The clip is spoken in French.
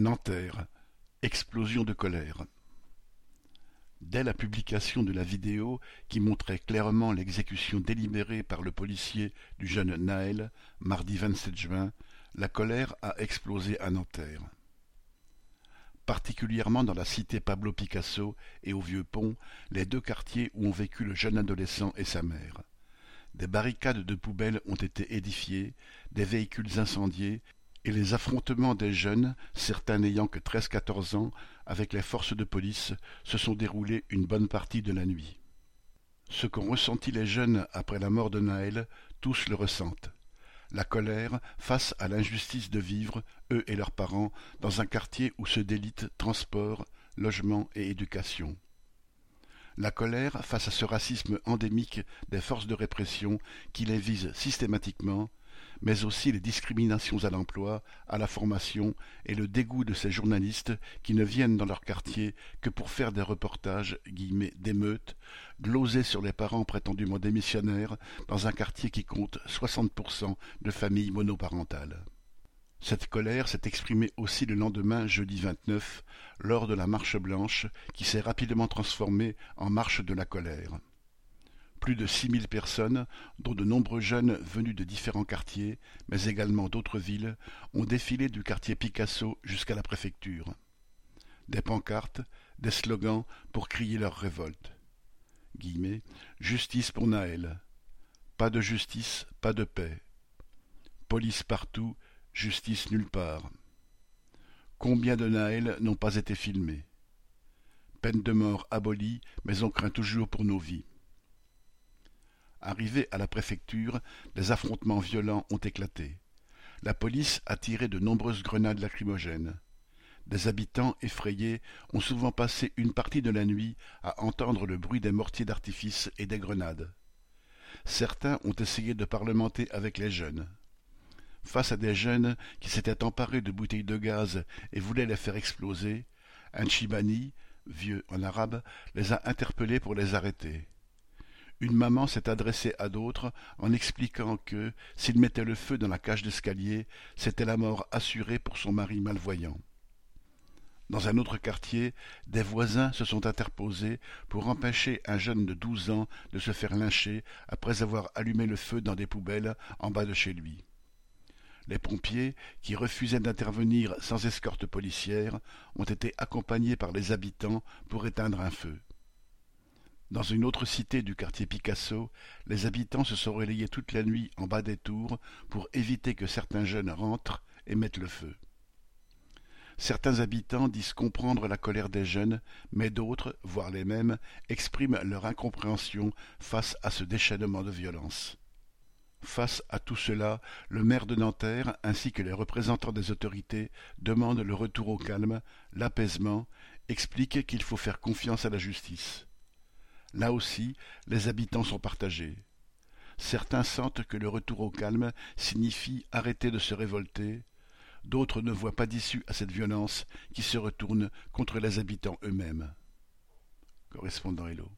Nanterre, explosion de colère. Dès la publication de la vidéo qui montrait clairement l'exécution délibérée par le policier du jeune Naël, mardi 27 juin, la colère a explosé à Nanterre. Particulièrement dans la cité Pablo Picasso et au Vieux Pont, les deux quartiers où ont vécu le jeune adolescent et sa mère. Des barricades de poubelles ont été édifiées, des véhicules incendiés et les affrontements des jeunes, certains n'ayant que treize-quatorze ans, avec les forces de police, se sont déroulés une bonne partie de la nuit. Ce qu'ont ressenti les jeunes après la mort de Naël, tous le ressentent. La colère face à l'injustice de vivre, eux et leurs parents, dans un quartier où se délitent transport, logement et éducation. La colère face à ce racisme endémique des forces de répression qui les vise systématiquement, mais aussi les discriminations à l'emploi, à la formation et le dégoût de ces journalistes qui ne viennent dans leur quartier que pour faire des reportages d'émeutes, gloser sur les parents prétendument démissionnaires dans un quartier qui compte 60% de familles monoparentales. Cette colère s'est exprimée aussi le lendemain, jeudi 29, lors de la marche blanche, qui s'est rapidement transformée en marche de la colère. Plus de six mille personnes, dont de nombreux jeunes venus de différents quartiers, mais également d'autres villes, ont défilé du quartier Picasso jusqu'à la préfecture. Des pancartes, des slogans pour crier leur révolte. Guillemets, justice pour Naël. Pas de justice, pas de paix. Police partout, justice nulle part. Combien de Naël n'ont pas été filmés? Peine de mort abolie, mais on craint toujours pour nos vies. Arrivés à la préfecture, des affrontements violents ont éclaté. La police a tiré de nombreuses grenades lacrymogènes. Des habitants effrayés ont souvent passé une partie de la nuit à entendre le bruit des mortiers d'artifice et des grenades. Certains ont essayé de parlementer avec les jeunes. Face à des jeunes qui s'étaient emparés de bouteilles de gaz et voulaient les faire exploser, un Chibani, vieux en arabe, les a interpellés pour les arrêter. Une maman s'est adressée à d'autres en expliquant que, s'il mettait le feu dans la cage d'escalier, c'était la mort assurée pour son mari malvoyant. Dans un autre quartier, des voisins se sont interposés pour empêcher un jeune de douze ans de se faire lyncher après avoir allumé le feu dans des poubelles en bas de chez lui. Les pompiers, qui refusaient d'intervenir sans escorte policière, ont été accompagnés par les habitants pour éteindre un feu. Dans une autre cité du quartier Picasso, les habitants se sont relayés toute la nuit en bas des tours pour éviter que certains jeunes rentrent et mettent le feu. Certains habitants disent comprendre la colère des jeunes, mais d'autres, voire les mêmes, expriment leur incompréhension face à ce déchaînement de violence. Face à tout cela, le maire de Nanterre ainsi que les représentants des autorités demandent le retour au calme, l'apaisement, expliquent qu'il faut faire confiance à la justice. Là aussi, les habitants sont partagés. Certains sentent que le retour au calme signifie arrêter de se révolter, d'autres ne voient pas d'issue à cette violence qui se retourne contre les habitants eux-mêmes. Correspondant Hello.